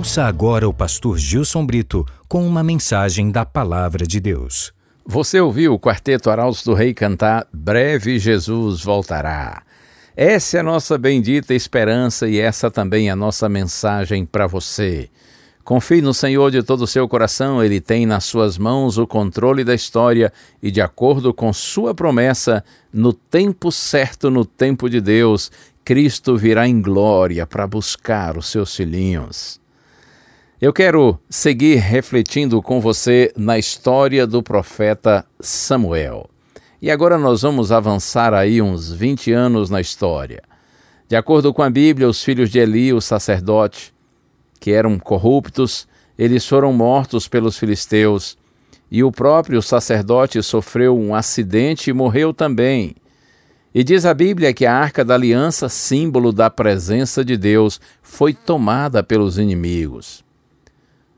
Ouça agora o pastor Gilson Brito com uma mensagem da Palavra de Deus. Você ouviu o quarteto Arautos do Rei cantar Breve Jesus voltará. Essa é a nossa bendita esperança e essa também é a nossa mensagem para você. Confie no Senhor de todo o seu coração, Ele tem nas suas mãos o controle da história e, de acordo com Sua promessa, no tempo certo, no tempo de Deus, Cristo virá em glória para buscar os seus filhinhos. Eu quero seguir refletindo com você na história do profeta Samuel. E agora nós vamos avançar aí uns 20 anos na história. De acordo com a Bíblia, os filhos de Eli, o sacerdote, que eram corruptos, eles foram mortos pelos filisteus, e o próprio sacerdote sofreu um acidente e morreu também. E diz a Bíblia que a arca da aliança, símbolo da presença de Deus, foi tomada pelos inimigos.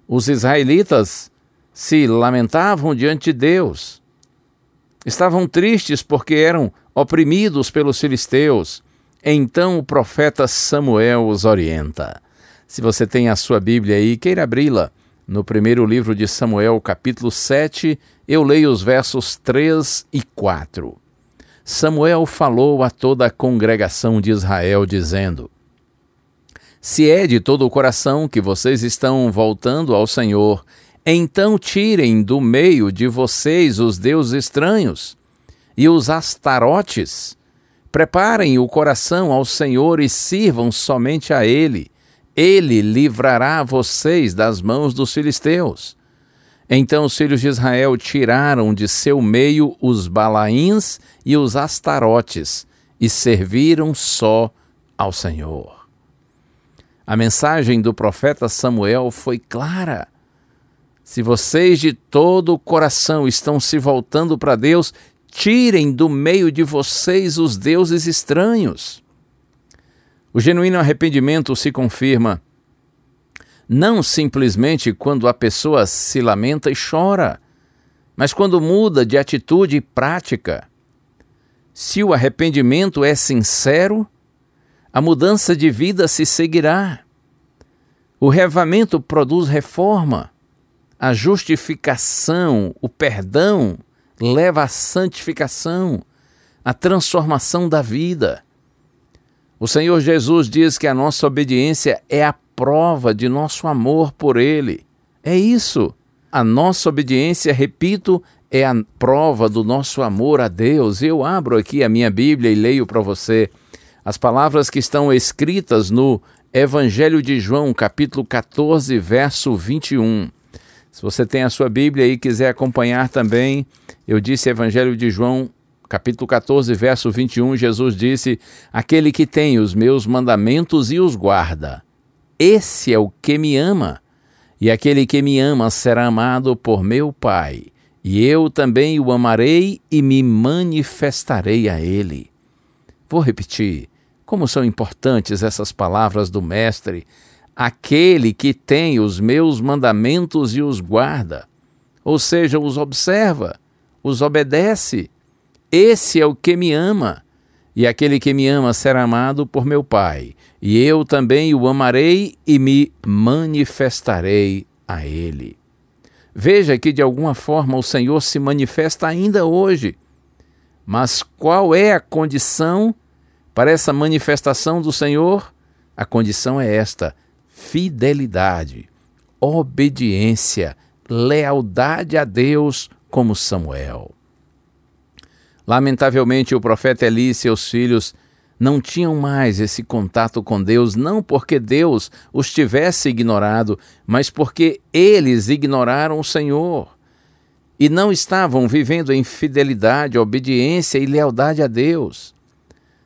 Os israelitas se lamentavam diante de Deus. Estavam tristes porque eram oprimidos pelos filisteus. Então o profeta Samuel os orienta. Se você tem a sua Bíblia aí, queira abri-la. No primeiro livro de Samuel, capítulo 7, eu leio os versos 3 e 4. Samuel falou a toda a congregação de Israel, dizendo: se é de todo o coração que vocês estão voltando ao Senhor, então tirem do meio de vocês os deuses estranhos e os astarotes. Preparem o coração ao Senhor e sirvam somente a Ele. Ele livrará vocês das mãos dos filisteus. Então os filhos de Israel tiraram de seu meio os balaíns e os astarotes e serviram só ao Senhor. A mensagem do profeta Samuel foi clara. Se vocês de todo o coração estão se voltando para Deus, tirem do meio de vocês os deuses estranhos. O genuíno arrependimento se confirma não simplesmente quando a pessoa se lamenta e chora, mas quando muda de atitude e prática. Se o arrependimento é sincero, a mudança de vida se seguirá. O revamento produz reforma. A justificação, o perdão, leva à santificação, à transformação da vida. O Senhor Jesus diz que a nossa obediência é a prova de nosso amor por Ele. É isso. A nossa obediência, repito, é a prova do nosso amor a Deus. Eu abro aqui a minha Bíblia e leio para você as palavras que estão escritas no Evangelho de João, capítulo 14, verso 21. Se você tem a sua Bíblia e quiser acompanhar também, eu disse Evangelho de João, capítulo 14, verso 21, Jesus disse: Aquele que tem os meus mandamentos e os guarda, esse é o que me ama. E aquele que me ama será amado por meu Pai, e eu também o amarei e me manifestarei a ele. Vou repetir. Como são importantes essas palavras do Mestre! Aquele que tem os meus mandamentos e os guarda, ou seja, os observa, os obedece. Esse é o que me ama. E aquele que me ama será amado por meu Pai, e eu também o amarei e me manifestarei a ele. Veja que de alguma forma o Senhor se manifesta ainda hoje. Mas qual é a condição para essa manifestação do Senhor, a condição é esta: fidelidade, obediência, lealdade a Deus, como Samuel. Lamentavelmente, o profeta Eli e seus filhos não tinham mais esse contato com Deus, não porque Deus os tivesse ignorado, mas porque eles ignoraram o Senhor e não estavam vivendo em fidelidade, obediência e lealdade a Deus.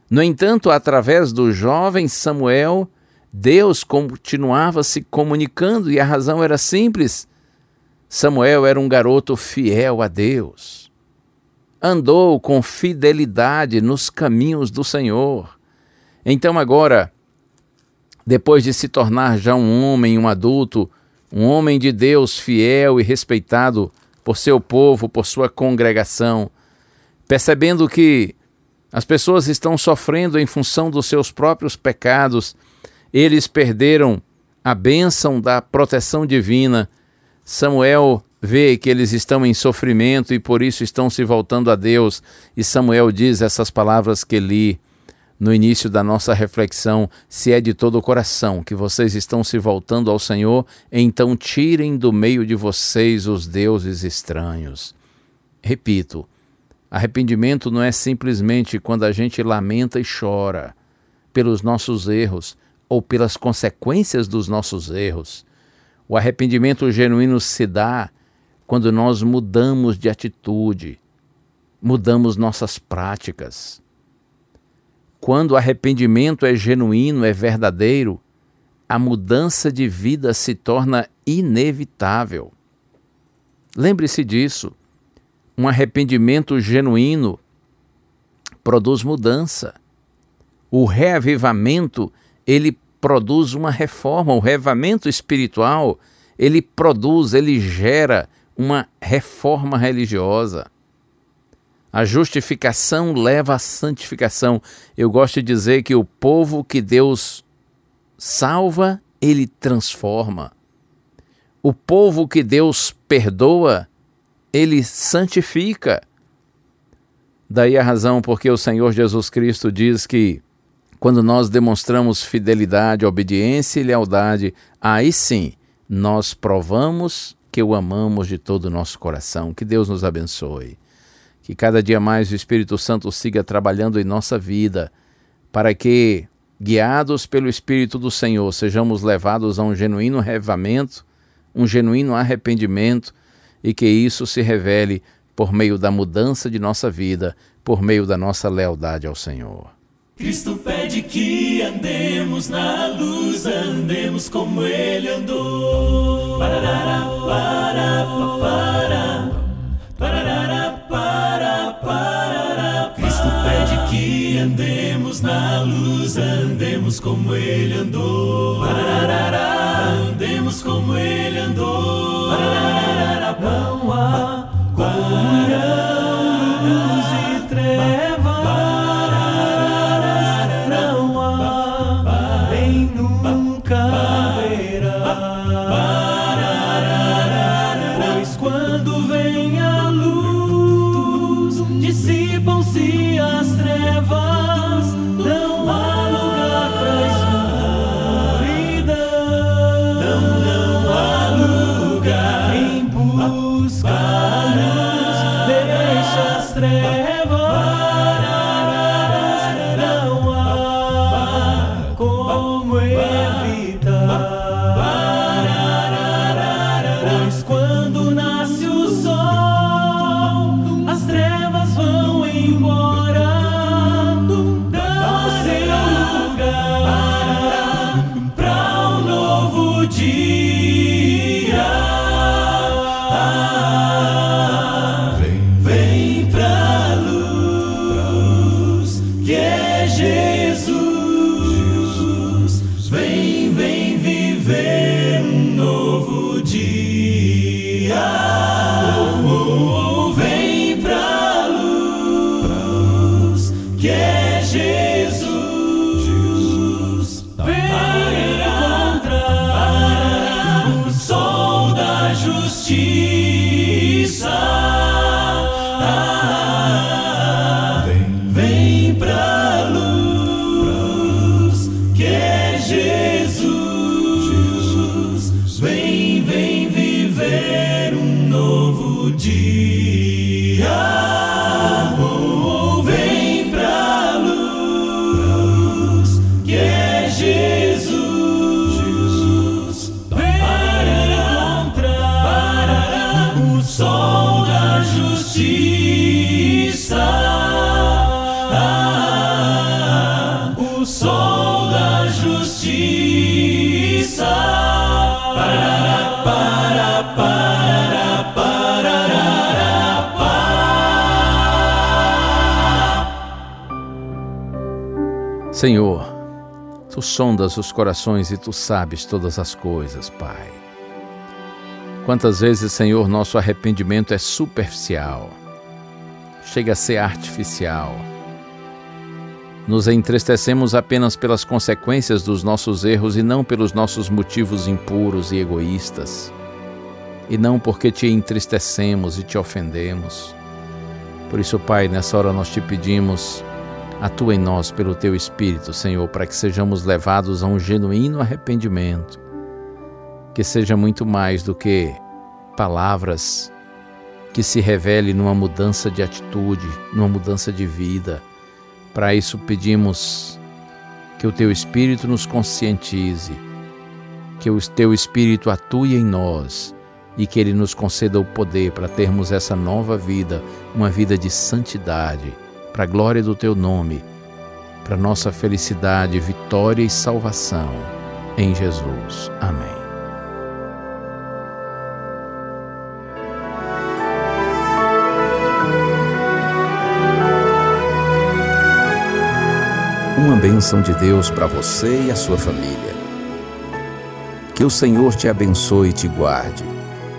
No entanto, através do jovem Samuel, Deus continuava se comunicando e a razão era simples. Samuel era um garoto fiel a Deus. Andou com fidelidade nos caminhos do Senhor. Então, agora, depois de se tornar já um homem, um adulto, um homem de Deus fiel e respeitado por seu povo, por sua congregação, percebendo que as pessoas estão sofrendo em função dos seus próprios pecados, eles perderam a bênção da proteção divina. Samuel vê que eles estão em sofrimento e por isso estão se voltando a Deus, e Samuel diz essas palavras que li no início da nossa reflexão, se é de todo o coração que vocês estão se voltando ao Senhor, então tirem do meio de vocês os deuses estranhos. Repito, arrependimento não é simplesmente quando a gente lamenta e chora pelos nossos erros ou pelas consequências dos nossos erros. O arrependimento genuíno se dá quando nós mudamos de atitude, mudamos nossas práticas quando o arrependimento é genuíno, é verdadeiro, a mudança de vida se torna inevitável. Lembre-se disso. Um arrependimento genuíno produz mudança. O reavivamento, ele produz uma reforma, o reavivamento espiritual, ele produz, ele gera uma reforma religiosa. A justificação leva à santificação. Eu gosto de dizer que o povo que Deus salva, ele transforma. O povo que Deus perdoa, ele santifica. Daí a razão porque o Senhor Jesus Cristo diz que quando nós demonstramos fidelidade, obediência e lealdade, aí sim nós provamos que o amamos de todo o nosso coração. Que Deus nos abençoe. Que cada dia mais o Espírito Santo siga trabalhando em nossa vida, para que, guiados pelo Espírito do Senhor, sejamos levados a um genuíno revamento, um genuíno arrependimento e que isso se revele por meio da mudança de nossa vida, por meio da nossa lealdade ao Senhor. Cristo pede que andemos na luz, andemos como Ele andou. Parará, para, para, parará, para, para, Cristo pede que andemos na luz, andemos como Ele andou. Parará, andemos como Ele andou. Parará, Senhor, tu sondas os corações e tu sabes todas as coisas, Pai. Quantas vezes, Senhor, nosso arrependimento é superficial, chega a ser artificial nos entristecemos apenas pelas consequências dos nossos erros e não pelos nossos motivos impuros e egoístas. E não porque te entristecemos e te ofendemos. Por isso, Pai, nessa hora nós te pedimos, atua em nós pelo teu Espírito, Senhor, para que sejamos levados a um genuíno arrependimento, que seja muito mais do que palavras, que se revele numa mudança de atitude, numa mudança de vida. Para isso pedimos que o teu Espírito nos conscientize, que o teu Espírito atue em nós e que ele nos conceda o poder para termos essa nova vida, uma vida de santidade, para a glória do teu nome, para nossa felicidade, vitória e salvação. Em Jesus. Amém. uma bênção de Deus para você e a sua família. Que o Senhor te abençoe e te guarde.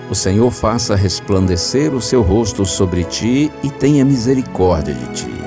O Senhor faça resplandecer o seu rosto sobre ti e tenha misericórdia de ti.